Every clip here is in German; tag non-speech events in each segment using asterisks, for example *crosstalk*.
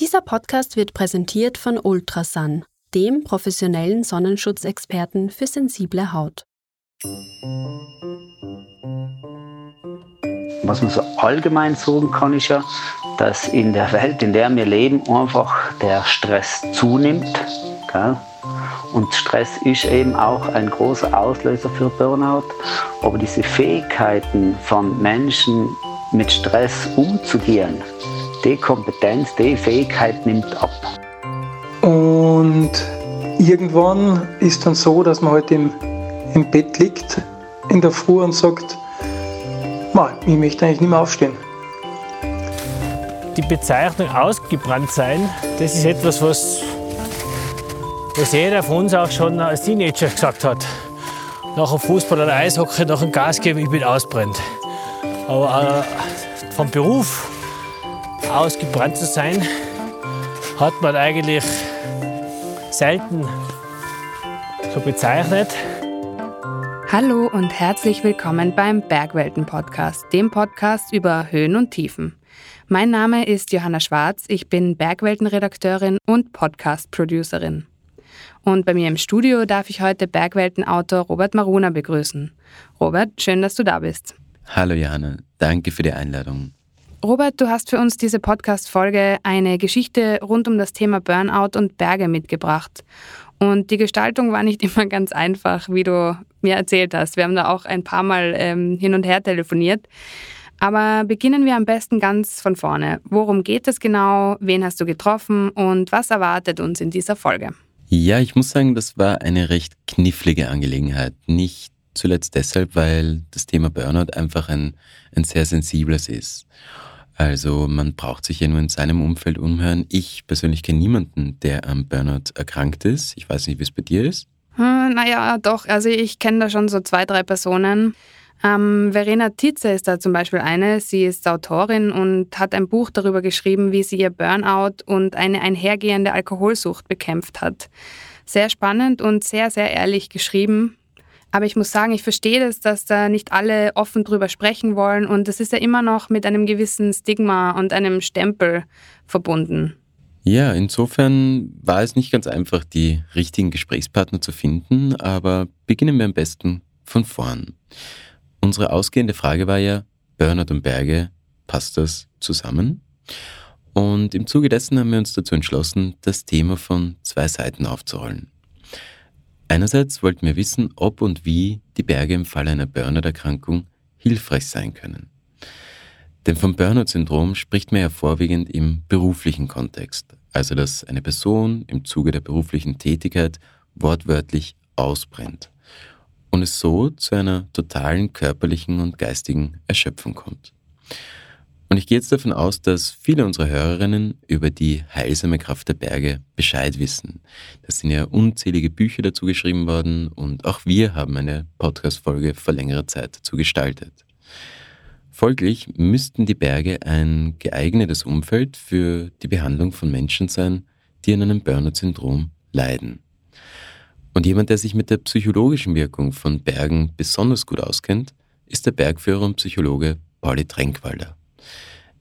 Dieser Podcast wird präsentiert von Ultrasun, dem professionellen Sonnenschutzexperten für sensible Haut. Was man so allgemein sagen kann, ist ja, dass in der Welt, in der wir leben, einfach der Stress zunimmt. Gell? Und Stress ist eben auch ein großer Auslöser für Burnout. Aber diese Fähigkeiten von Menschen mit Stress umzugehen, die Kompetenz, die Fähigkeit nimmt ab. Und irgendwann ist dann so, dass man halt im, im Bett liegt in der Früh und sagt, ich möchte eigentlich nicht mehr aufstehen. Die Bezeichnung ausgebrannt sein, das ist etwas, was, was jeder von uns auch schon als Teenager gesagt hat. Nach dem Fußball oder Eishockey, nach dem Gas geben, ich bin ausbrennt. Aber äh, vom Beruf ausgebrannt zu sein, hat man eigentlich selten so bezeichnet. Hallo und herzlich willkommen beim Bergwelten Podcast, dem Podcast über Höhen und Tiefen. Mein Name ist Johanna Schwarz, ich bin Bergwelten-Redakteurin und Podcast-Producerin. Und bei mir im Studio darf ich heute Bergwelten-Autor Robert Maruna begrüßen. Robert, schön, dass du da bist. Hallo Johanna, danke für die Einladung. Robert, du hast für uns diese Podcast-Folge eine Geschichte rund um das Thema Burnout und Berge mitgebracht. Und die Gestaltung war nicht *laughs* immer ganz einfach, wie du mir erzählt hast. Wir haben da auch ein paar Mal ähm, hin und her telefoniert. Aber beginnen wir am besten ganz von vorne. Worum geht es genau? Wen hast du getroffen? Und was erwartet uns in dieser Folge? Ja, ich muss sagen, das war eine recht knifflige Angelegenheit. Nicht zuletzt deshalb, weil das Thema Burnout einfach ein, ein sehr sensibles ist. Also man braucht sich ja nur in seinem Umfeld umhören. Ich persönlich kenne niemanden, der am Burnout erkrankt ist. Ich weiß nicht, wie es bei dir ist. Hm, naja, doch. Also ich kenne da schon so zwei, drei Personen. Ähm, Verena Titze ist da zum Beispiel eine. Sie ist Autorin und hat ein Buch darüber geschrieben, wie sie ihr Burnout und eine einhergehende Alkoholsucht bekämpft hat. Sehr spannend und sehr, sehr ehrlich geschrieben. Aber ich muss sagen, ich verstehe das, dass da nicht alle offen drüber sprechen wollen und das ist ja immer noch mit einem gewissen Stigma und einem Stempel verbunden. Ja, insofern war es nicht ganz einfach, die richtigen Gesprächspartner zu finden, aber beginnen wir am besten von vorn. Unsere ausgehende Frage war ja, Burnout und Berge, passt das zusammen? Und im Zuge dessen haben wir uns dazu entschlossen, das Thema von zwei Seiten aufzurollen. Einerseits wollten wir wissen, ob und wie die Berge im Fall einer Burnout-Erkrankung hilfreich sein können. Denn vom Burnout-Syndrom spricht man ja vorwiegend im beruflichen Kontext, also dass eine Person im Zuge der beruflichen Tätigkeit wortwörtlich ausbrennt und es so zu einer totalen körperlichen und geistigen Erschöpfung kommt. Und ich gehe jetzt davon aus, dass viele unserer Hörerinnen über die heilsame Kraft der Berge Bescheid wissen. Da sind ja unzählige Bücher dazu geschrieben worden und auch wir haben eine Podcast-Folge vor längerer Zeit dazu gestaltet. Folglich müssten die Berge ein geeignetes Umfeld für die Behandlung von Menschen sein, die an einem Burnout-Syndrom leiden. Und jemand, der sich mit der psychologischen Wirkung von Bergen besonders gut auskennt, ist der Bergführer und Psychologe Pauli Tränkwalder.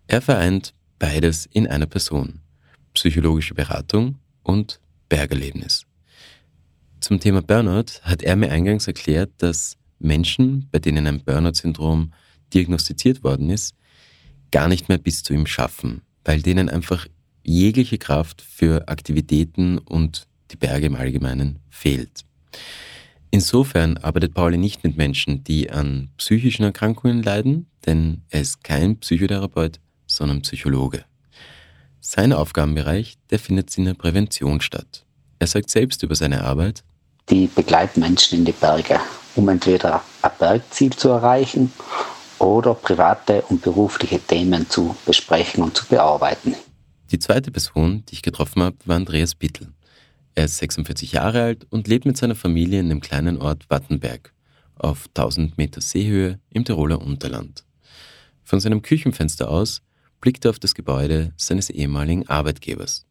Er vereint beides in einer Person. Psychologische Beratung und Bergerlebnis. Zum Thema Burnout hat er mir eingangs erklärt, dass Menschen, bei denen ein Burnout-Syndrom diagnostiziert worden ist, gar nicht mehr bis zu ihm schaffen, weil denen einfach jegliche Kraft für Aktivitäten und die Berge im Allgemeinen fehlt. Insofern arbeitet Pauli nicht mit Menschen, die an psychischen Erkrankungen leiden, denn er ist kein Psychotherapeut, sondern Psychologe. Sein Aufgabenbereich, der findet in der Prävention statt. Er sagt selbst über seine Arbeit, die begleiten Menschen in die Berge, um entweder ein Bergziel zu erreichen oder private und berufliche Themen zu besprechen und zu bearbeiten. Die zweite Person, die ich getroffen habe, war Andreas Bittel. Er ist 46 Jahre alt und lebt mit seiner Familie in dem kleinen Ort Wattenberg auf 1000 Meter Seehöhe im Tiroler Unterland. Von seinem Küchenfenster aus blickt er auf das Gebäude seines ehemaligen Arbeitgebers.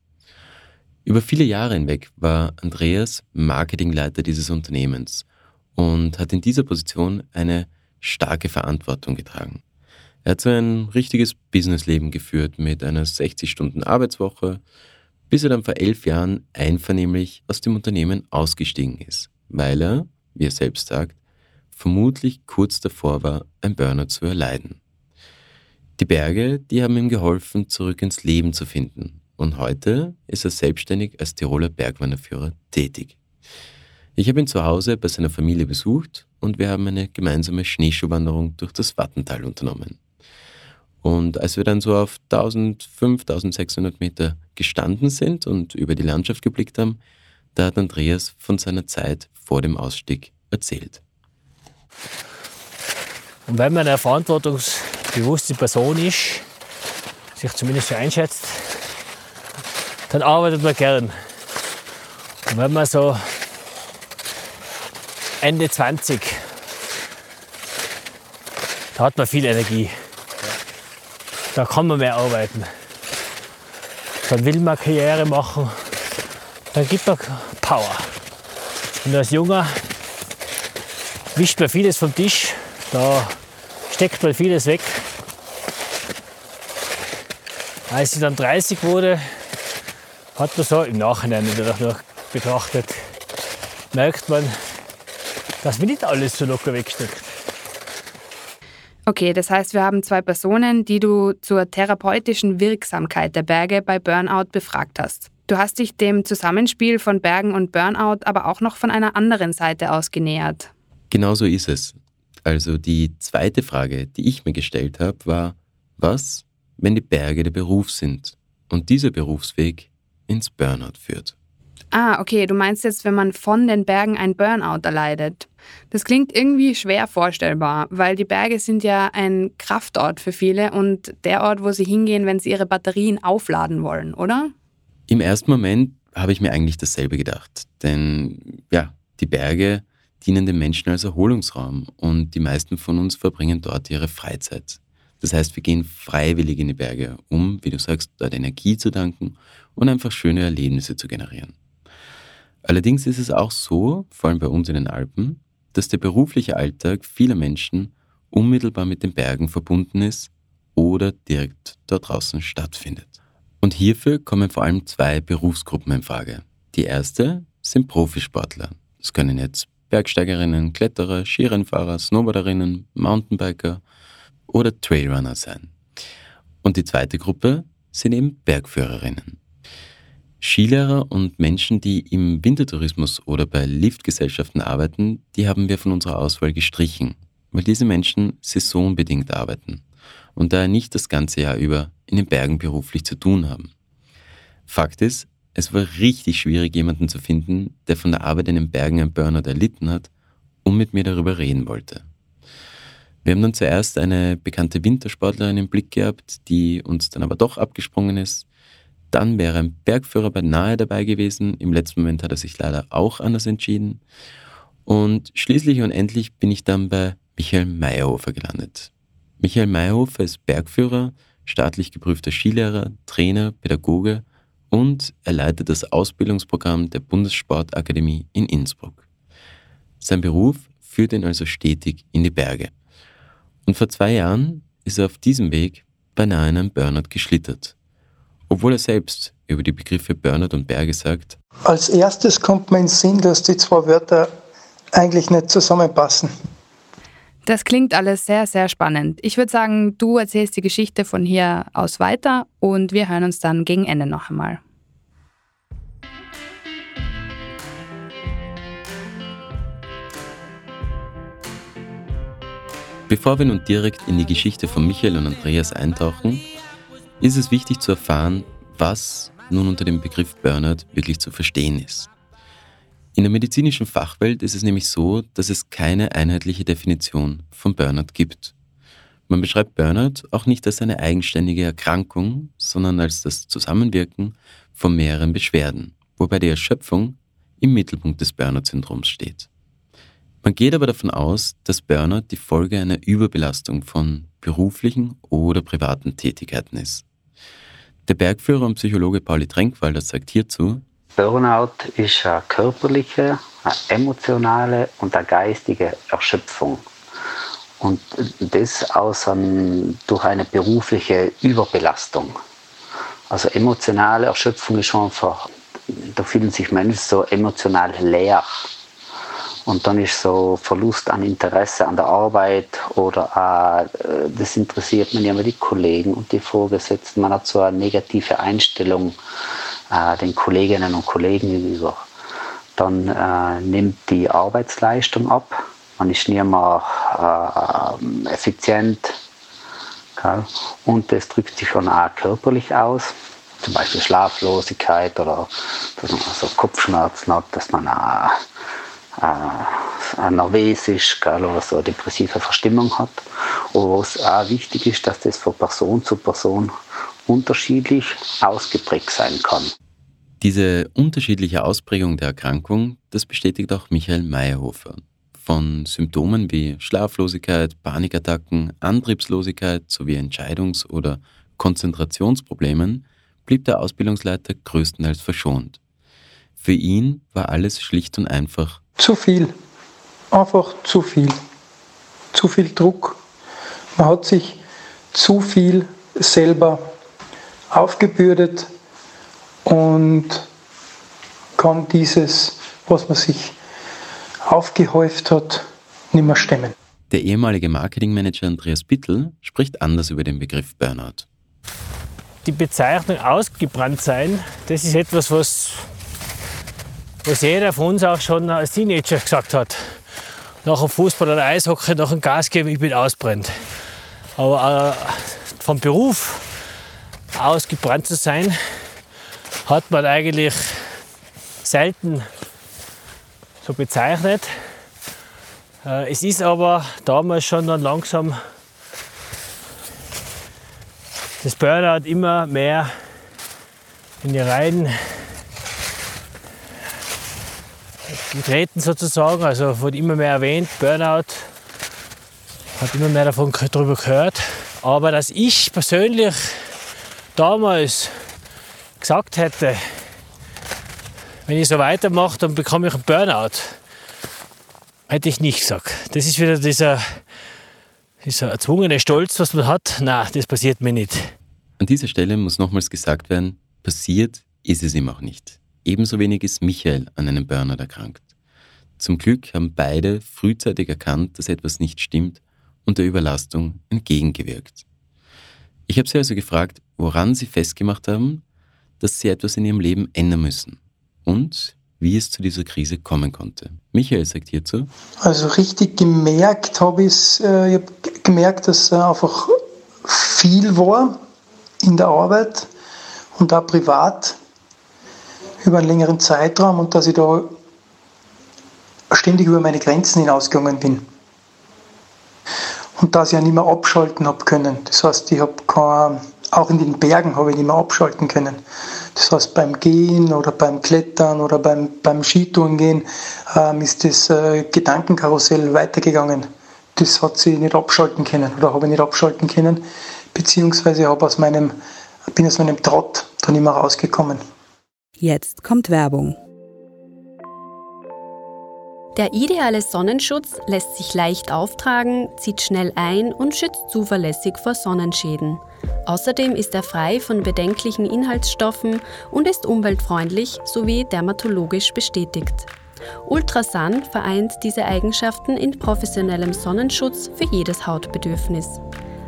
Über viele Jahre hinweg war Andreas Marketingleiter dieses Unternehmens und hat in dieser Position eine starke Verantwortung getragen. Er hat so ein richtiges Businessleben geführt mit einer 60-Stunden-Arbeitswoche, bis er dann vor elf Jahren einvernehmlich aus dem Unternehmen ausgestiegen ist, weil er, wie er selbst sagt, vermutlich kurz davor war, ein Burnout zu erleiden. Die Berge, die haben ihm geholfen, zurück ins Leben zu finden. Und heute ist er selbstständig als Tiroler Bergwanderführer tätig. Ich habe ihn zu Hause bei seiner Familie besucht und wir haben eine gemeinsame Schneeschuhwanderung durch das Wattental unternommen. Und als wir dann so auf 1500, 1600 Meter gestanden sind und über die Landschaft geblickt haben, da hat Andreas von seiner Zeit vor dem Ausstieg erzählt. Und wenn man eine verantwortungsbewusste Person ist, sich zumindest so einschätzt, dann arbeitet man gern. Und wenn man so Ende 20, da hat man viel Energie. Da kann man mehr arbeiten. Dann will man Karriere machen, dann gibt man Power. Und als Junger wischt man vieles vom Tisch, da steckt man vieles weg. Als ich dann 30 wurde, hat man so im Nachhinein wieder betrachtet, merkt man, dass mir nicht alles so locker wegsteckt. Okay, das heißt, wir haben zwei Personen, die du zur therapeutischen Wirksamkeit der Berge bei Burnout befragt hast. Du hast dich dem Zusammenspiel von Bergen und Burnout aber auch noch von einer anderen Seite aus genähert. Genau so ist es. Also die zweite Frage, die ich mir gestellt habe, war, was, wenn die Berge der Beruf sind und dieser Berufsweg ins Burnout führt? Ah, okay, du meinst jetzt, wenn man von den Bergen ein Burnout erleidet. Das klingt irgendwie schwer vorstellbar, weil die Berge sind ja ein Kraftort für viele und der Ort, wo sie hingehen, wenn sie ihre Batterien aufladen wollen, oder? Im ersten Moment habe ich mir eigentlich dasselbe gedacht. Denn ja, die Berge dienen den Menschen als Erholungsraum und die meisten von uns verbringen dort ihre Freizeit. Das heißt, wir gehen freiwillig in die Berge, um, wie du sagst, dort Energie zu danken und einfach schöne Erlebnisse zu generieren. Allerdings ist es auch so, vor allem bei uns in den Alpen, dass der berufliche Alltag vieler Menschen unmittelbar mit den Bergen verbunden ist oder direkt dort draußen stattfindet. Und hierfür kommen vor allem zwei Berufsgruppen in Frage. Die erste sind Profisportler. Das können jetzt Bergsteigerinnen, Kletterer, Skirennfahrer, Snowboarderinnen, Mountainbiker oder Trailrunner sein. Und die zweite Gruppe sind eben Bergführerinnen. Skilehrer und Menschen, die im Wintertourismus oder bei Liftgesellschaften arbeiten, die haben wir von unserer Auswahl gestrichen, weil diese Menschen saisonbedingt arbeiten und daher nicht das ganze Jahr über in den Bergen beruflich zu tun haben. Fakt ist, es war richtig schwierig, jemanden zu finden, der von der Arbeit in den Bergen ein Burnout erlitten hat und mit mir darüber reden wollte. Wir haben dann zuerst eine bekannte Wintersportlerin im Blick gehabt, die uns dann aber doch abgesprungen ist, dann wäre ein Bergführer bei Nahe dabei gewesen. Im letzten Moment hat er sich leider auch anders entschieden. Und schließlich und endlich bin ich dann bei Michael Meyerhofer gelandet. Michael Meyerhofer ist Bergführer, staatlich geprüfter Skilehrer, Trainer, Pädagoge und er leitet das Ausbildungsprogramm der Bundessportakademie in Innsbruck. Sein Beruf führt ihn also stetig in die Berge. Und vor zwei Jahren ist er auf diesem Weg beinahe in einen Burnout geschlittert obwohl er selbst über die Begriffe Burnout und Berge sagt. Als erstes kommt mir in den Sinn, dass die zwei Wörter eigentlich nicht zusammenpassen. Das klingt alles sehr, sehr spannend. Ich würde sagen, du erzählst die Geschichte von hier aus weiter und wir hören uns dann gegen Ende noch einmal. Bevor wir nun direkt in die Geschichte von Michael und Andreas eintauchen, ist es wichtig zu erfahren, was nun unter dem Begriff Burnout wirklich zu verstehen ist. In der medizinischen Fachwelt ist es nämlich so, dass es keine einheitliche Definition von Burnout gibt. Man beschreibt Burnout auch nicht als eine eigenständige Erkrankung, sondern als das Zusammenwirken von mehreren Beschwerden, wobei die Erschöpfung im Mittelpunkt des Burnout-Syndroms steht. Man geht aber davon aus, dass Burnout die Folge einer Überbelastung von beruflichen oder privaten Tätigkeiten ist. Der Bergführer und Psychologe Pauli Tränkwalder sagt hierzu, Burnout ist eine körperliche, eine emotionale und eine geistige Erschöpfung. Und das aus einem, durch eine berufliche Überbelastung. Also emotionale Erschöpfung ist schon einfach, da fühlen sich Menschen so emotional leer. Und dann ist so Verlust an Interesse an der Arbeit oder äh, das interessiert man ja immer die Kollegen und die Vorgesetzten. Man hat so eine negative Einstellung äh, den Kolleginnen und Kollegen gegenüber. Dann äh, nimmt die Arbeitsleistung ab. Man ist nicht mehr äh, effizient. Gell? Und das drückt sich schon auch körperlich aus. Zum Beispiel Schlaflosigkeit oder dass man so Kopfschmerzen hat, dass man auch äh, nervös ist gell, oder so eine depressive Verstimmung hat. Und was auch wichtig ist, dass das von Person zu Person unterschiedlich ausgeprägt sein kann. Diese unterschiedliche Ausprägung der Erkrankung, das bestätigt auch Michael Meyerhofer. Von Symptomen wie Schlaflosigkeit, Panikattacken, Antriebslosigkeit sowie Entscheidungs- oder Konzentrationsproblemen blieb der Ausbildungsleiter größtenteils verschont. Für ihn war alles schlicht und einfach zu viel. Einfach zu viel. Zu viel Druck. Man hat sich zu viel selber aufgebürdet und kann dieses, was man sich aufgehäuft hat, nicht mehr stemmen. Der ehemalige Marketingmanager Andreas Bittel spricht anders über den Begriff Burnout. Die Bezeichnung ausgebrannt sein, das ist etwas, was, was jeder von uns auch schon als Teenager gesagt hat. Nach dem Fußball oder Eishockey, nach dem Gas geben, ich bin ausbrennt. Aber äh, vom Beruf ausgebrannt zu sein, hat man eigentlich selten so bezeichnet. Äh, es ist aber damals schon dann langsam das Burnout immer mehr in die Reihen getreten sozusagen, also wurde immer mehr erwähnt, Burnout, hat immer mehr davon darüber gehört. Aber dass ich persönlich damals gesagt hätte, wenn ich so weitermache, dann bekomme ich einen Burnout, hätte ich nicht gesagt. Das ist wieder dieser, dieser erzwungene Stolz, was man hat. Na, das passiert mir nicht. An dieser Stelle muss nochmals gesagt werden, passiert ist es ihm auch nicht. Ebenso wenig ist Michael an einem Burnout erkrankt. Zum Glück haben beide frühzeitig erkannt, dass etwas nicht stimmt und der Überlastung entgegengewirkt. Ich habe sie also gefragt, woran sie festgemacht haben, dass sie etwas in ihrem Leben ändern müssen und wie es zu dieser Krise kommen konnte. Michael sagt hierzu. Also richtig gemerkt habe ich äh, ich hab gemerkt, dass äh, einfach viel war in der Arbeit und auch privat über einen längeren Zeitraum und dass ich da ständig über meine Grenzen hinausgegangen bin. Und ich ja nicht mehr abschalten habe können. Das heißt, ich habe auch in den Bergen habe ich nicht mehr abschalten können. Das heißt, beim Gehen oder beim Klettern oder beim, beim Skitouren gehen ähm, ist das äh, Gedankenkarussell weitergegangen. Das hat sie nicht abschalten können oder habe ich nicht abschalten können, beziehungsweise habe aus meinem, bin aus meinem Trott da nicht mehr rausgekommen. Jetzt kommt Werbung. Der ideale Sonnenschutz lässt sich leicht auftragen, zieht schnell ein und schützt zuverlässig vor Sonnenschäden. Außerdem ist er frei von bedenklichen Inhaltsstoffen und ist umweltfreundlich sowie dermatologisch bestätigt. Ultrasun vereint diese Eigenschaften in professionellem Sonnenschutz für jedes Hautbedürfnis.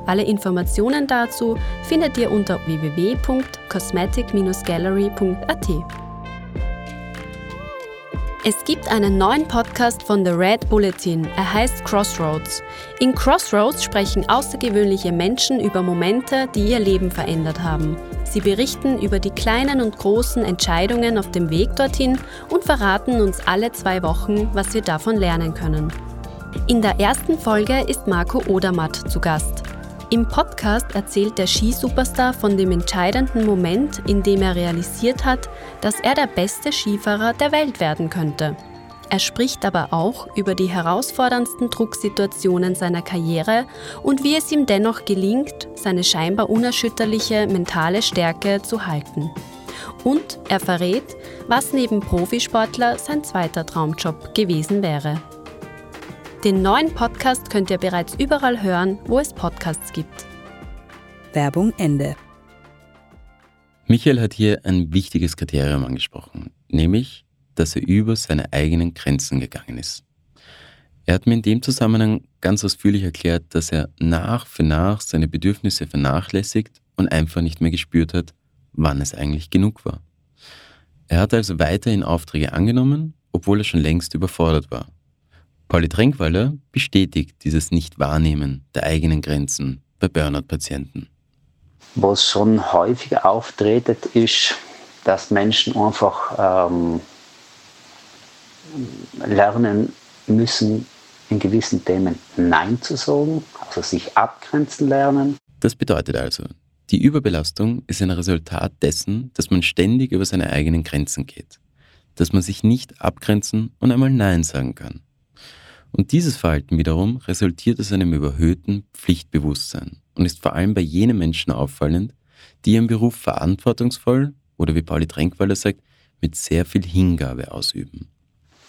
Alle Informationen dazu findet ihr unter www.cosmetic-gallery.at. Es gibt einen neuen Podcast von The Red Bulletin. Er heißt Crossroads. In Crossroads sprechen außergewöhnliche Menschen über Momente, die ihr Leben verändert haben. Sie berichten über die kleinen und großen Entscheidungen auf dem Weg dorthin und verraten uns alle zwei Wochen, was wir davon lernen können. In der ersten Folge ist Marco Odermatt zu Gast. Im Podcast erzählt der Skisuperstar von dem entscheidenden Moment, in dem er realisiert hat, dass er der beste Skifahrer der Welt werden könnte. Er spricht aber auch über die herausforderndsten Drucksituationen seiner Karriere und wie es ihm dennoch gelingt, seine scheinbar unerschütterliche mentale Stärke zu halten. Und er verrät, was neben Profisportler sein zweiter Traumjob gewesen wäre. Den neuen Podcast könnt ihr bereits überall hören, wo es Podcasts gibt. Werbung Ende. Michael hat hier ein wichtiges Kriterium angesprochen, nämlich, dass er über seine eigenen Grenzen gegangen ist. Er hat mir in dem Zusammenhang ganz ausführlich erklärt, dass er nach für nach seine Bedürfnisse vernachlässigt und einfach nicht mehr gespürt hat, wann es eigentlich genug war. Er hat also weiterhin Aufträge angenommen, obwohl er schon längst überfordert war. Pauli Tränkweiler bestätigt dieses Nicht-Wahrnehmen der eigenen Grenzen bei Burnout-Patienten. Was schon häufig auftritt, ist, dass Menschen einfach ähm, lernen müssen, in gewissen Themen Nein zu sagen, also sich abgrenzen lernen. Das bedeutet also, die Überbelastung ist ein Resultat dessen, dass man ständig über seine eigenen Grenzen geht, dass man sich nicht abgrenzen und einmal Nein sagen kann. Und dieses Verhalten wiederum resultiert aus einem überhöhten Pflichtbewusstsein und ist vor allem bei jenen Menschen auffallend, die ihren Beruf verantwortungsvoll oder wie Pauli Tränkweiler sagt, mit sehr viel Hingabe ausüben.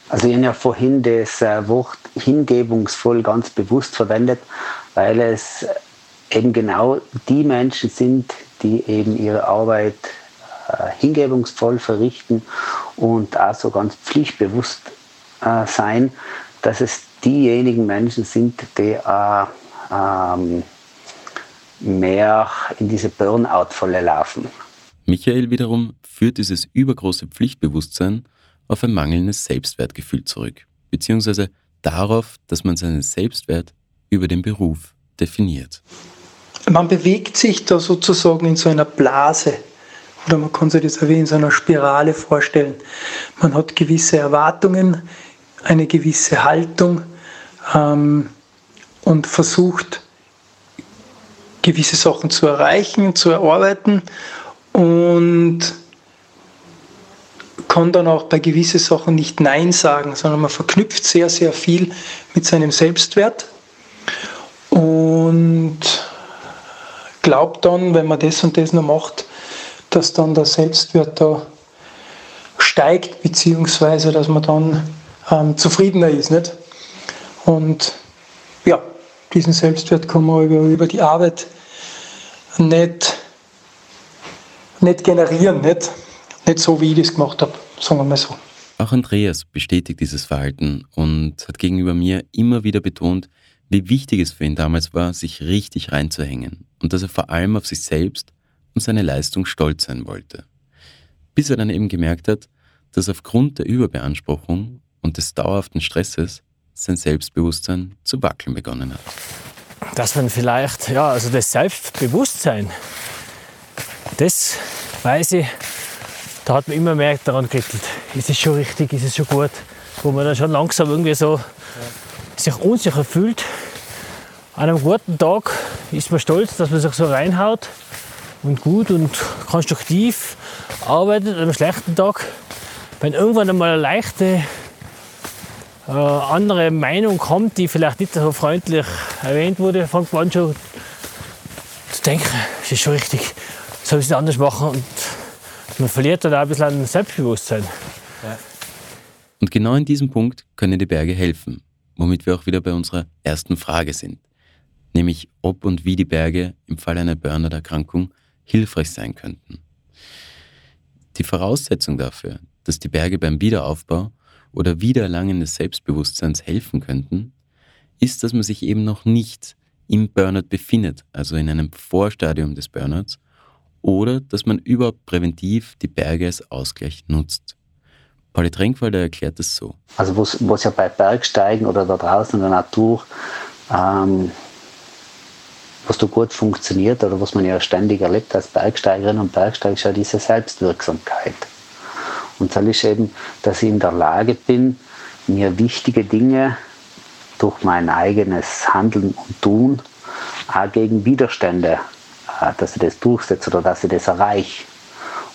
Also ich habe ja vorhin das äh, Wort hingebungsvoll ganz bewusst verwendet, weil es eben genau die Menschen sind, die eben ihre Arbeit äh, hingebungsvoll verrichten und auch so ganz pflichtbewusst äh, sein, dass es diejenigen Menschen sind, die äh, ähm, mehr in diese Burnout-Falle laufen. Michael wiederum führt dieses übergroße Pflichtbewusstsein auf ein mangelndes Selbstwertgefühl zurück, beziehungsweise darauf, dass man seinen Selbstwert über den Beruf definiert. Man bewegt sich da sozusagen in so einer Blase oder man kann sich das wie in so einer Spirale vorstellen. Man hat gewisse Erwartungen, eine gewisse Haltung ähm, und versucht gewisse Sachen zu erreichen, zu erarbeiten und kann dann auch bei gewissen Sachen nicht Nein sagen, sondern man verknüpft sehr, sehr viel mit seinem Selbstwert und glaubt dann, wenn man das und das noch macht, dass dann der Selbstwert da steigt, beziehungsweise dass man dann ähm, zufriedener ist. Nicht? Und ja, diesen Selbstwert kann man über, über die Arbeit nicht, nicht generieren, nicht? nicht so, wie ich das gemacht habe, sagen wir mal so. Auch Andreas bestätigt dieses Verhalten und hat gegenüber mir immer wieder betont, wie wichtig es für ihn damals war, sich richtig reinzuhängen und dass er vor allem auf sich selbst und seine Leistung stolz sein wollte. Bis er dann eben gemerkt hat, dass aufgrund der Überbeanspruchung und des dauerhaften Stresses sein Selbstbewusstsein zu wackeln begonnen hat. Dass man vielleicht, ja, also das Selbstbewusstsein, das weiß ich, da hat man immer mehr daran gekrittelt. Ist es schon richtig, ist es schon gut? Wo man dann schon langsam irgendwie so sich unsicher fühlt. An einem guten Tag ist man stolz, dass man sich so reinhaut und gut und konstruktiv arbeitet. An einem schlechten Tag, wenn irgendwann einmal eine leichte äh, andere Meinung kommt, die vielleicht nicht so freundlich erwähnt wurde, fängt man an schon zu denken, es ist schon richtig, soll ich es anders machen und man verliert dann auch ein bisschen an Selbstbewusstsein. Ja. Und genau in diesem Punkt können die Berge helfen, womit wir auch wieder bei unserer ersten Frage sind, nämlich ob und wie die Berge im Fall einer Burnout-Erkrankung hilfreich sein könnten. Die Voraussetzung dafür, dass die Berge beim Wiederaufbau oder Wiedererlangen des Selbstbewusstseins helfen könnten, ist, dass man sich eben noch nicht im Burnout befindet, also in einem Vorstadium des Burnouts, oder dass man überhaupt präventiv die Berge als Ausgleich nutzt. Pauli Tränkwalder erklärt es so. Also was ja bei Bergsteigen oder da draußen in der Natur, ähm, was da gut funktioniert oder was man ja ständig erlebt als Bergsteigerin und Bergsteiger, ist ja diese Selbstwirksamkeit. Und das ist eben, dass ich in der Lage bin, mir wichtige Dinge durch mein eigenes Handeln und Tun auch gegen Widerstände äh, dass ich das durchsetze oder dass ich das erreiche.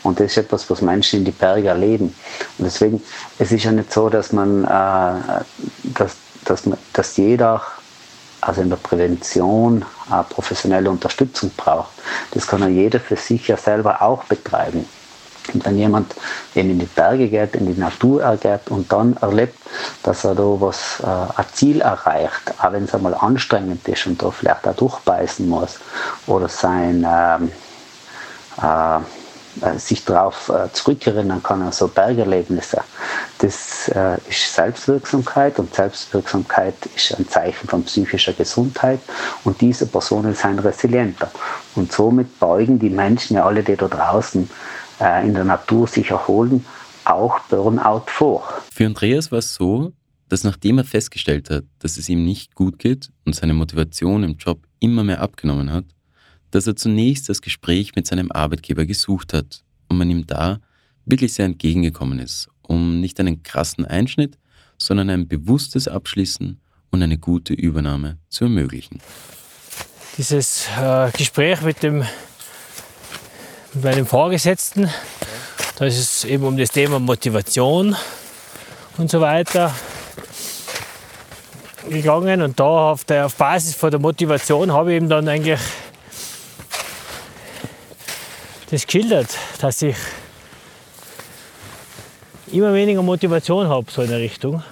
Und das ist etwas, was Menschen in die Berge erleben. Und deswegen, es ist ja nicht so, dass man, äh, dass, dass, dass jeder also in der Prävention äh, professionelle Unterstützung braucht. Das kann ja jeder für sich ja selber auch betreiben. Und wenn jemand eben in die Berge geht, in die Natur geht und dann erlebt, dass er da was, äh, ein Ziel erreicht, auch wenn es einmal anstrengend ist und da vielleicht auch durchbeißen muss oder sein ähm, äh, äh, sich darauf äh, zurückerinnern kann, an so Bergerlebnisse. Das äh, ist Selbstwirksamkeit und Selbstwirksamkeit ist ein Zeichen von psychischer Gesundheit und diese Personen sind resilienter. Und somit beugen die Menschen, ja alle, die da draußen in der Natur sich erholen, auch Burnout vor. Für Andreas war es so, dass nachdem er festgestellt hat, dass es ihm nicht gut geht und seine Motivation im Job immer mehr abgenommen hat, dass er zunächst das Gespräch mit seinem Arbeitgeber gesucht hat und man ihm da wirklich sehr entgegengekommen ist, um nicht einen krassen Einschnitt, sondern ein bewusstes Abschließen und eine gute Übernahme zu ermöglichen. Dieses äh, Gespräch mit dem mit meinem Vorgesetzten, da ist es eben um das Thema Motivation und so weiter gegangen und da auf, der, auf Basis von der Motivation habe ich ihm dann eigentlich das geschildert, dass ich immer weniger Motivation habe, so in der Richtung.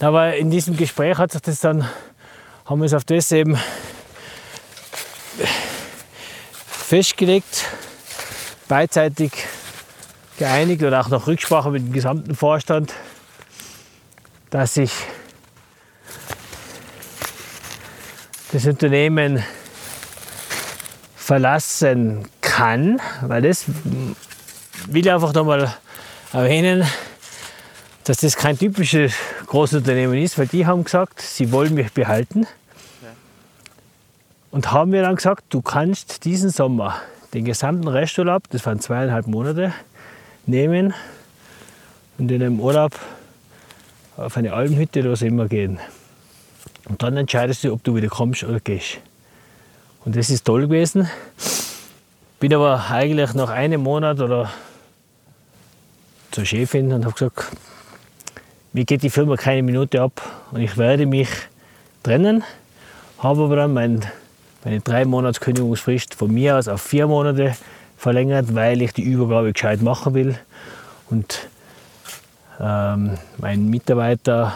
Aber in diesem Gespräch hat sich das dann, haben wir es auf das eben festgelegt, beidseitig geeinigt oder auch nach Rücksprache mit dem gesamten Vorstand, dass ich das Unternehmen verlassen kann, weil das will ich einfach nochmal erwähnen, dass das kein typisches Großunternehmen ist, weil die haben gesagt, sie wollen mich behalten. Und haben mir dann gesagt, du kannst diesen Sommer den gesamten Resturlaub, das waren zweieinhalb Monate, nehmen und in einem Urlaub auf eine Almhütte oder was immer gehen. Und dann entscheidest du, ob du wieder kommst oder gehst. Und das ist toll gewesen. Bin aber eigentlich nach einem Monat oder zur Chefin und habe gesagt, mir geht die Firma keine Minute ab und ich werde mich trennen. Habe aber dann mein, meine drei Monats Kündigungsfrist von mir aus auf vier Monate verlängert, weil ich die Übergabe gescheit machen will. Und ähm, mein Mitarbeiter,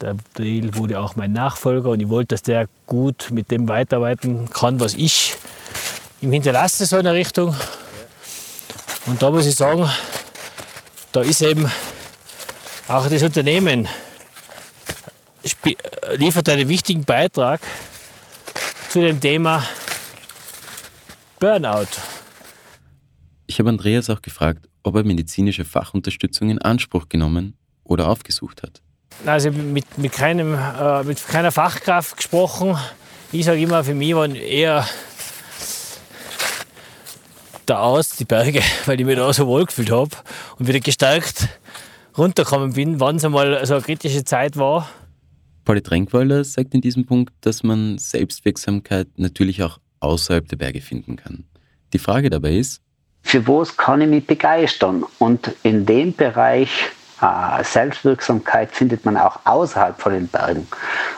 der Deal wurde auch mein Nachfolger und ich wollte, dass der gut mit dem weiterarbeiten kann, was ich ihm hinterlasse, so in der Richtung. Und da muss ich sagen, da ist eben auch das Unternehmen liefert einen wichtigen Beitrag zu dem Thema Burnout. Ich habe Andreas auch gefragt, ob er medizinische Fachunterstützung in Anspruch genommen oder aufgesucht hat. Also mit, mit, keinem, äh, mit keiner Fachkraft gesprochen. Ich sage immer, für mich waren eher da aus, die Berge, *laughs* weil ich mich da so wohl gefühlt habe und wieder gestärkt runtergekommen bin, wann es einmal so eine kritische Zeit war. Pauli Tränkwalder sagt in diesem Punkt, dass man Selbstwirksamkeit natürlich auch außerhalb der Berge finden kann. Die Frage dabei ist, für was kann ich mich begeistern? Und in dem Bereich äh, Selbstwirksamkeit findet man auch außerhalb von den Bergen.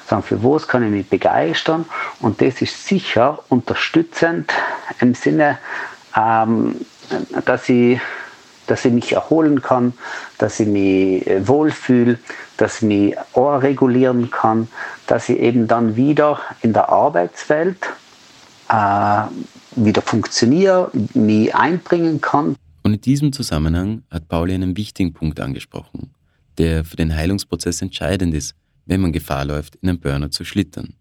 Sagen, für was kann ich mich begeistern? Und das ist sicher unterstützend im Sinne ähm, dass, ich, dass ich mich erholen kann, dass ich mich äh, wohlfühle, dass ich mich auch regulieren kann, dass ich eben dann wieder in der Arbeitswelt äh, wieder funktioniere, mich einbringen kann. Und in diesem Zusammenhang hat Pauli einen wichtigen Punkt angesprochen, der für den Heilungsprozess entscheidend ist, wenn man Gefahr läuft, in einen Burner zu schlittern.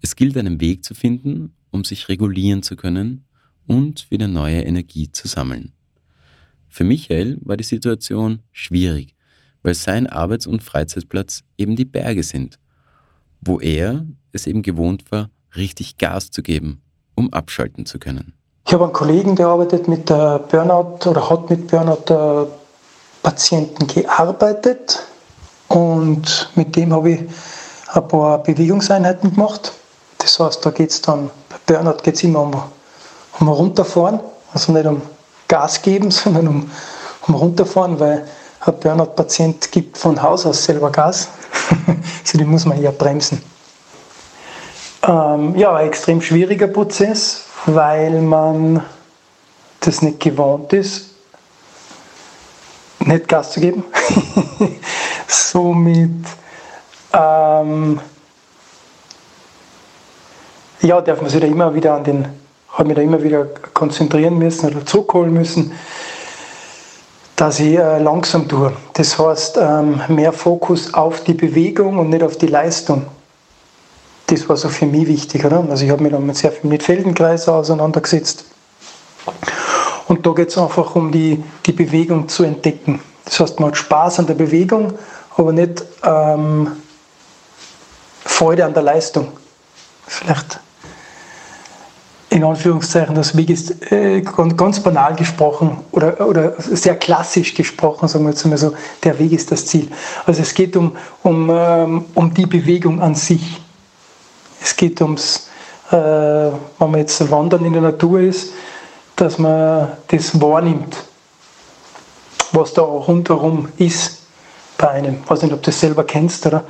Es gilt, einen Weg zu finden, um sich regulieren zu können und wieder neue Energie zu sammeln. Für Michael war die Situation schwierig, weil sein Arbeits- und Freizeitplatz eben die Berge sind, wo er es eben gewohnt war, richtig Gas zu geben, um abschalten zu können. Ich habe einen Kollegen, der arbeitet mit Burnout oder hat mit Burnout-Patienten gearbeitet und mit dem habe ich ein paar Bewegungseinheiten gemacht. Das heißt, da geht es dann, bei Burnout geht es immer um um runterfahren, also nicht um Gas geben, *laughs* sondern um, um runterfahren, weil ein Burnout-Patient gibt von Haus aus selber Gas, *laughs* also die muss man eher bremsen. Ähm, ja, ein extrem schwieriger Prozess, weil man das nicht gewohnt ist, nicht Gas zu geben. *laughs* Somit ähm, ja, darf man sich da immer wieder an den, hat mich da immer wieder konzentrieren müssen oder zurückholen müssen, dass ich äh, langsam tue. Das heißt, ähm, mehr Fokus auf die Bewegung und nicht auf die Leistung. Das war so für mich wichtig. Oder? Also ich habe mich dann sehr viel mit Feldenkreisen auseinandergesetzt. Und da geht es einfach um die, die Bewegung zu entdecken. Das heißt, man hat Spaß an der Bewegung, aber nicht ähm, Freude an der Leistung. Vielleicht in Anführungszeichen das Weg ist äh, ganz banal gesprochen oder, oder sehr klassisch gesprochen, sagen wir jetzt mal so, der Weg ist das Ziel. Also es geht um, um, ähm, um die Bewegung an sich. Es geht ums, äh, wenn man jetzt wandern in der Natur ist, dass man das wahrnimmt, was da rundherum ist bei einem. Ich weiß nicht, ob du das selber kennst, oder?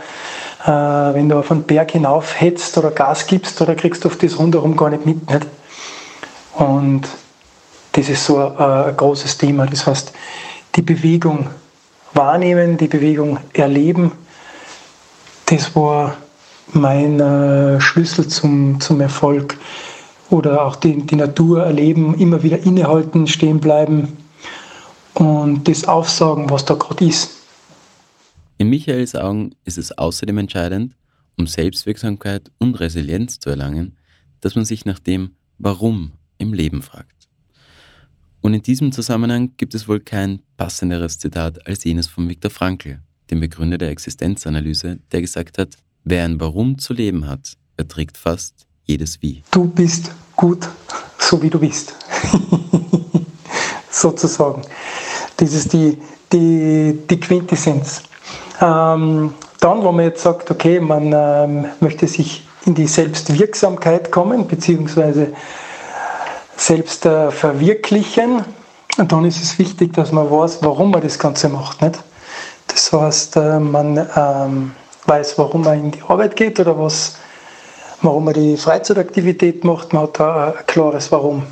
Äh, wenn du auf einen Berg hinauf hetzt oder Gas gibst, oder kriegst du auf das rundherum gar nicht mit. Nicht? Und das ist so ein, ein großes Thema. Das heißt, die Bewegung wahrnehmen, die Bewegung erleben, das war mein äh, Schlüssel zum, zum Erfolg. Oder auch die, die Natur erleben, immer wieder innehalten, stehen bleiben und das aufsagen, was da gerade ist. In Michaels Augen ist es außerdem entscheidend, um Selbstwirksamkeit und Resilienz zu erlangen, dass man sich nach dem Warum im Leben fragt. Und in diesem Zusammenhang gibt es wohl kein passenderes Zitat als jenes von Viktor Frankl, dem Begründer der Existenzanalyse, der gesagt hat, wer ein Warum zu leben hat, erträgt fast jedes Wie. Du bist gut, so wie du bist. *laughs* Sozusagen. Das ist die, die, die Quintessenz. Ähm, dann, wo man jetzt sagt, okay, man ähm, möchte sich in die Selbstwirksamkeit kommen, beziehungsweise selbst äh, verwirklichen, und dann ist es wichtig, dass man weiß, warum man das Ganze macht. Nicht? Das heißt, äh, man ähm, weiß, warum man in die Arbeit geht oder was, warum man die Freizeitaktivität macht. Man hat da ein klares Warum.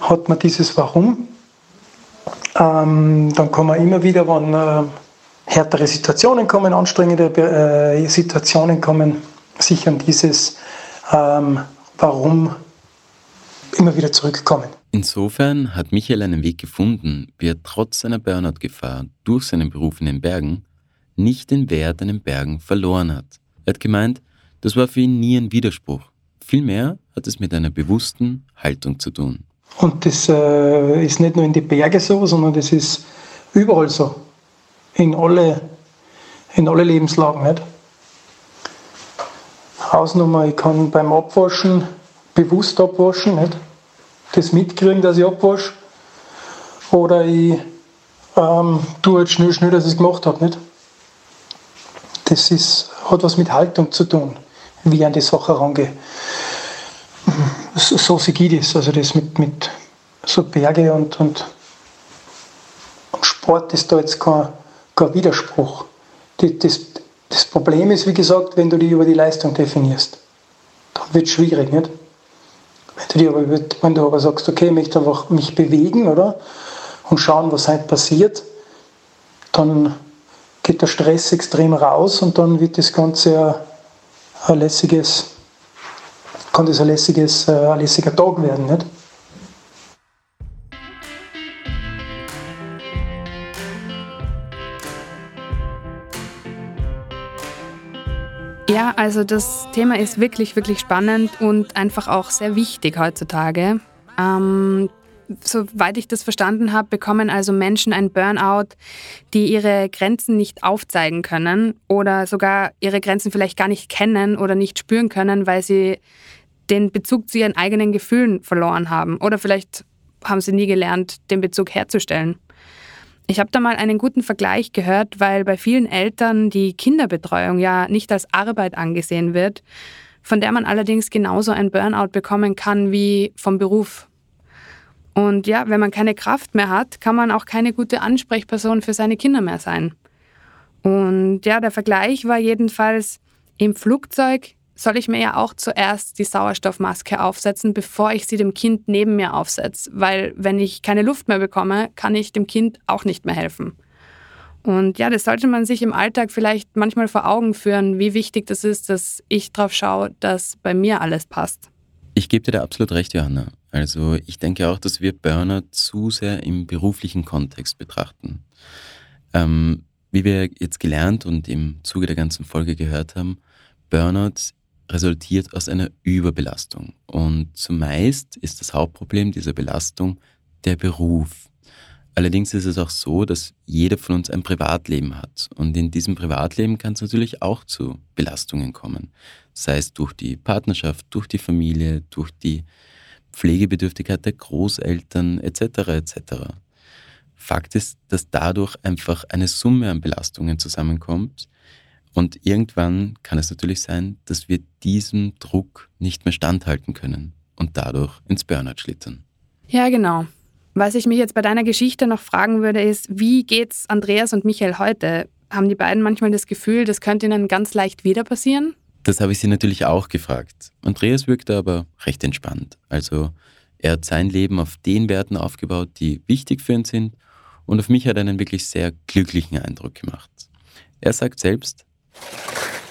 Hat man dieses Warum, ähm, dann kann man immer wieder, wenn äh, härtere Situationen kommen, anstrengende äh, Situationen kommen, sich an dieses ähm, Warum immer wieder zurückkommen. Insofern hat Michael einen Weg gefunden, wie er trotz seiner Burnout-Gefahr durch seinen Beruf in den Bergen nicht den Wert an den Bergen verloren hat. Er hat gemeint, das war für ihn nie ein Widerspruch. Vielmehr hat es mit einer bewussten Haltung zu tun. Und das äh, ist nicht nur in den Bergen so, sondern das ist überall so in alle, in alle Lebenslagen. Nicht? Hausnummer, ich kann beim Abwaschen bewusst abwaschen, nicht? das mitkriegen, dass ich abwasche. Oder ich ähm, tue halt schnell, schnell, dass ich es gemacht habe. Nicht? Das ist, hat was mit Haltung zu tun, wie ich an die Sache rangehe. So, so sehe ich das. Also das mit, mit so Berge und, und, und Sport ist da jetzt kein kein Widerspruch. Das, das Problem ist, wie gesagt, wenn du dich über die Leistung definierst, dann wird es schwierig, nicht? Wenn du, aber, wenn du aber sagst, okay, ich möchte einfach mich bewegen, oder? Und schauen, was halt passiert, dann geht der Stress extrem raus und dann wird das Ganze ein, lässiges, kann das ein lässiges, äh, ein lässiger Tag werden, nicht? Ja, also das Thema ist wirklich, wirklich spannend und einfach auch sehr wichtig heutzutage. Ähm, soweit ich das verstanden habe, bekommen also Menschen ein Burnout, die ihre Grenzen nicht aufzeigen können oder sogar ihre Grenzen vielleicht gar nicht kennen oder nicht spüren können, weil sie den Bezug zu ihren eigenen Gefühlen verloren haben. Oder vielleicht haben sie nie gelernt, den Bezug herzustellen. Ich habe da mal einen guten Vergleich gehört, weil bei vielen Eltern die Kinderbetreuung ja nicht als Arbeit angesehen wird, von der man allerdings genauso ein Burnout bekommen kann wie vom Beruf. Und ja, wenn man keine Kraft mehr hat, kann man auch keine gute Ansprechperson für seine Kinder mehr sein. Und ja, der Vergleich war jedenfalls, im Flugzeug soll ich mir ja auch zuerst die Sauerstoffmaske aufsetzen, bevor ich sie dem Kind neben mir aufsetze. Weil wenn ich keine Luft mehr bekomme, kann ich dem Kind auch nicht mehr helfen. Und ja, das sollte man sich im Alltag vielleicht manchmal vor Augen führen, wie wichtig das ist, dass ich darauf schaue, dass bei mir alles passt. Ich gebe dir da absolut recht, Johanna. Also ich denke auch, dass wir Burnout zu sehr im beruflichen Kontext betrachten. Ähm, wie wir jetzt gelernt und im Zuge der ganzen Folge gehört haben, Burnout resultiert aus einer Überbelastung. Und zumeist ist das Hauptproblem dieser Belastung der Beruf. Allerdings ist es auch so, dass jeder von uns ein Privatleben hat. Und in diesem Privatleben kann es natürlich auch zu Belastungen kommen. Sei es durch die Partnerschaft, durch die Familie, durch die Pflegebedürftigkeit der Großeltern etc. etc. Fakt ist, dass dadurch einfach eine Summe an Belastungen zusammenkommt. Und irgendwann kann es natürlich sein, dass wir diesem Druck nicht mehr standhalten können und dadurch ins Burnout schlittern. Ja, genau. Was ich mich jetzt bei deiner Geschichte noch fragen würde, ist, wie geht's Andreas und Michael heute? Haben die beiden manchmal das Gefühl, das könnte ihnen ganz leicht wieder passieren? Das habe ich sie natürlich auch gefragt. Andreas wirkte aber recht entspannt. Also er hat sein Leben auf den Werten aufgebaut, die wichtig für ihn sind und auf mich hat er einen wirklich sehr glücklichen Eindruck gemacht. Er sagt selbst,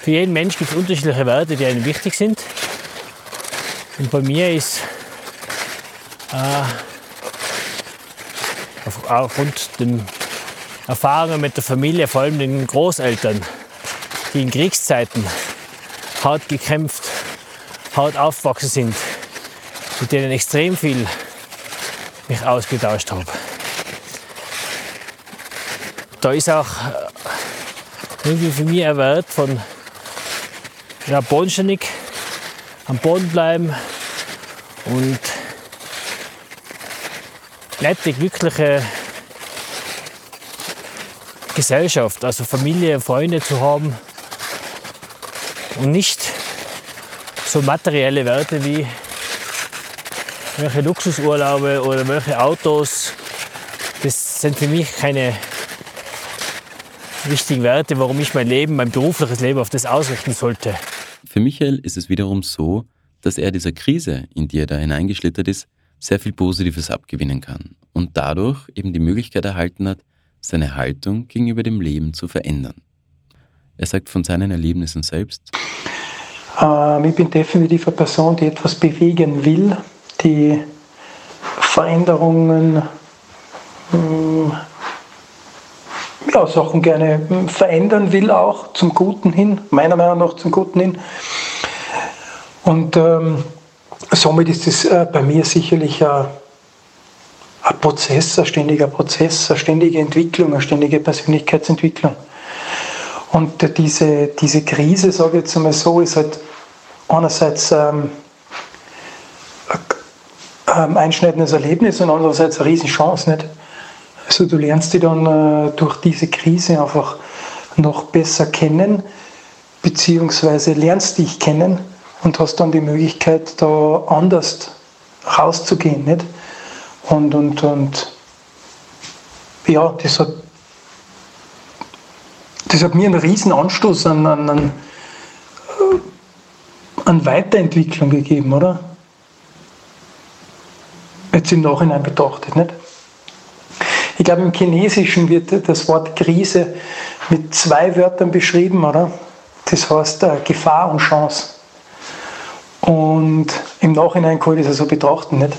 für jeden Mensch gibt es unterschiedliche Werte, die einem wichtig sind. Und bei mir ist äh, aufgrund den Erfahrungen mit der Familie, vor allem den Großeltern, die in Kriegszeiten hart gekämpft, hart aufgewachsen sind, mit denen extrem viel mich ausgetauscht habe. Da ist auch äh, irgendwie für mich ein Wert von ja, bodenständig am Boden bleiben und nette, glückliche Gesellschaft, also Familie, Freunde zu haben und nicht so materielle Werte wie welche Luxusurlaube oder welche Autos. Das sind für mich keine wichtigen Werte, warum ich mein Leben, mein berufliches Leben auf das ausrichten sollte. Für Michael ist es wiederum so, dass er dieser Krise, in die er da hineingeschlittert ist, sehr viel Positives abgewinnen kann und dadurch eben die Möglichkeit erhalten hat, seine Haltung gegenüber dem Leben zu verändern. Er sagt von seinen Erlebnissen selbst, ähm, ich bin definitiv eine Person, die etwas bewegen will, die Veränderungen, ähm, ja, Sachen gerne hm, verändern will, auch zum Guten hin, meiner Meinung nach zum Guten hin. Und ähm, somit ist es äh, bei mir sicherlich ein, ein Prozess, ein ständiger Prozess, eine ständige Entwicklung, eine ständige Persönlichkeitsentwicklung. Und äh, diese, diese Krise, sage ich jetzt einmal so, ist halt einerseits ähm, ein einschneidendes Erlebnis und andererseits eine Riesenchance. Nicht? Also du lernst dich dann äh, durch diese Krise einfach noch besser kennen, beziehungsweise lernst dich kennen und hast dann die Möglichkeit, da anders rauszugehen. Nicht? Und, und, und ja, das hat, das hat mir einen riesen Anstoß an, an, an, an Weiterentwicklung gegeben, oder? Jetzt im Nachhinein betrachtet, nicht? Ich glaube, im Chinesischen wird das Wort Krise mit zwei Wörtern beschrieben, oder? Das heißt äh, Gefahr und Chance. Und im Nachhinein kann ich das also betrachten, nicht?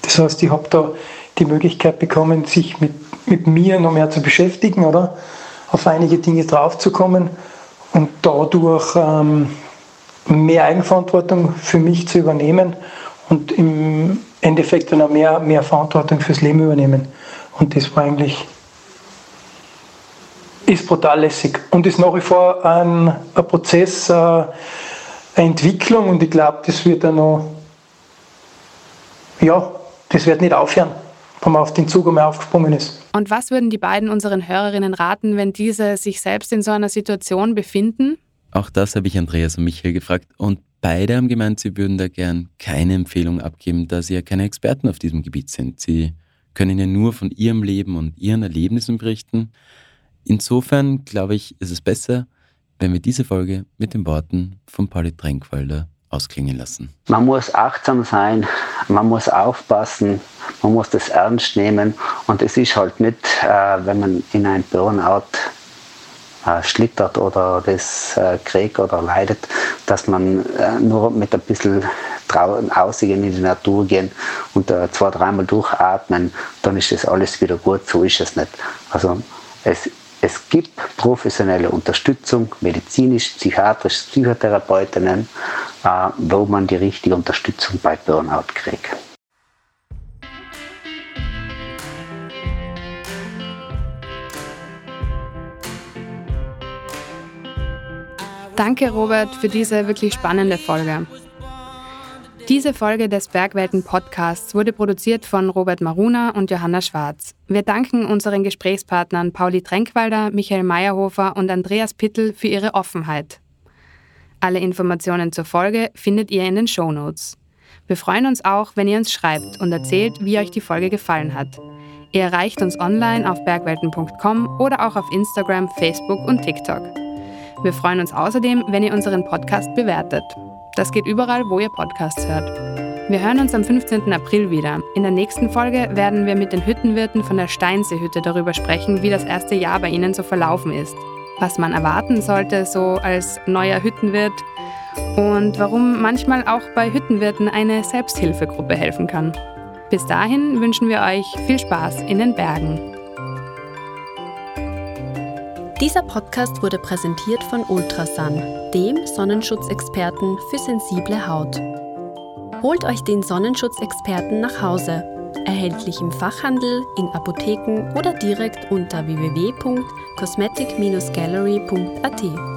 Das heißt, ich habe da die Möglichkeit bekommen, sich mit, mit mir noch mehr zu beschäftigen, oder? Auf einige Dinge draufzukommen und dadurch ähm, mehr Eigenverantwortung für mich zu übernehmen und im Endeffekt dann auch mehr, mehr Verantwortung fürs Leben übernehmen. Und das war eigentlich, ist brutal lässig und ist nach wie vor ein, ein Prozess, eine Entwicklung und ich glaube, das wird dann noch, ja, das wird nicht aufhören, wenn man auf den Zug einmal aufgesprungen ist. Und was würden die beiden unseren Hörerinnen raten, wenn diese sich selbst in so einer Situation befinden? Auch das habe ich Andreas und Michael gefragt und beide haben gemeint, sie würden da gern keine Empfehlung abgeben, da sie ja keine Experten auf diesem Gebiet sind. Sie können ja nur von ihrem Leben und ihren Erlebnissen berichten. Insofern glaube ich, ist es besser, wenn wir diese Folge mit den Worten von Pauli Tränkwalder ausklingen lassen. Man muss achtsam sein, man muss aufpassen, man muss das ernst nehmen und es ist halt nicht, äh, wenn man in ein Burnout äh, schlittert oder das äh, kriegt oder leidet, dass man nur mit ein bisschen draußen ausgehen in die Natur gehen und äh, zwei, dreimal durchatmen, dann ist das alles wieder gut. So ist es nicht. Also es, es gibt professionelle Unterstützung, medizinisch, psychiatrisch, Psychotherapeutinnen, äh, wo man die richtige Unterstützung bei Burnout kriegt. Danke, Robert, für diese wirklich spannende Folge. Diese Folge des Bergwelten Podcasts wurde produziert von Robert Maruna und Johanna Schwarz. Wir danken unseren Gesprächspartnern Pauli Tränkwalder, Michael Meyerhofer und Andreas Pittel für ihre Offenheit. Alle Informationen zur Folge findet ihr in den Show Notes. Wir freuen uns auch, wenn ihr uns schreibt und erzählt, wie euch die Folge gefallen hat. Ihr erreicht uns online auf bergwelten.com oder auch auf Instagram, Facebook und TikTok. Wir freuen uns außerdem, wenn ihr unseren Podcast bewertet. Das geht überall, wo ihr Podcasts hört. Wir hören uns am 15. April wieder. In der nächsten Folge werden wir mit den Hüttenwirten von der Steinseehütte darüber sprechen, wie das erste Jahr bei ihnen so verlaufen ist, was man erwarten sollte so als neuer Hüttenwirt und warum manchmal auch bei Hüttenwirten eine Selbsthilfegruppe helfen kann. Bis dahin wünschen wir euch viel Spaß in den Bergen. Dieser Podcast wurde präsentiert von Ultrasun, dem Sonnenschutzexperten für sensible Haut. Holt euch den Sonnenschutzexperten nach Hause. Erhältlich im Fachhandel, in Apotheken oder direkt unter www.cosmetic-gallery.at.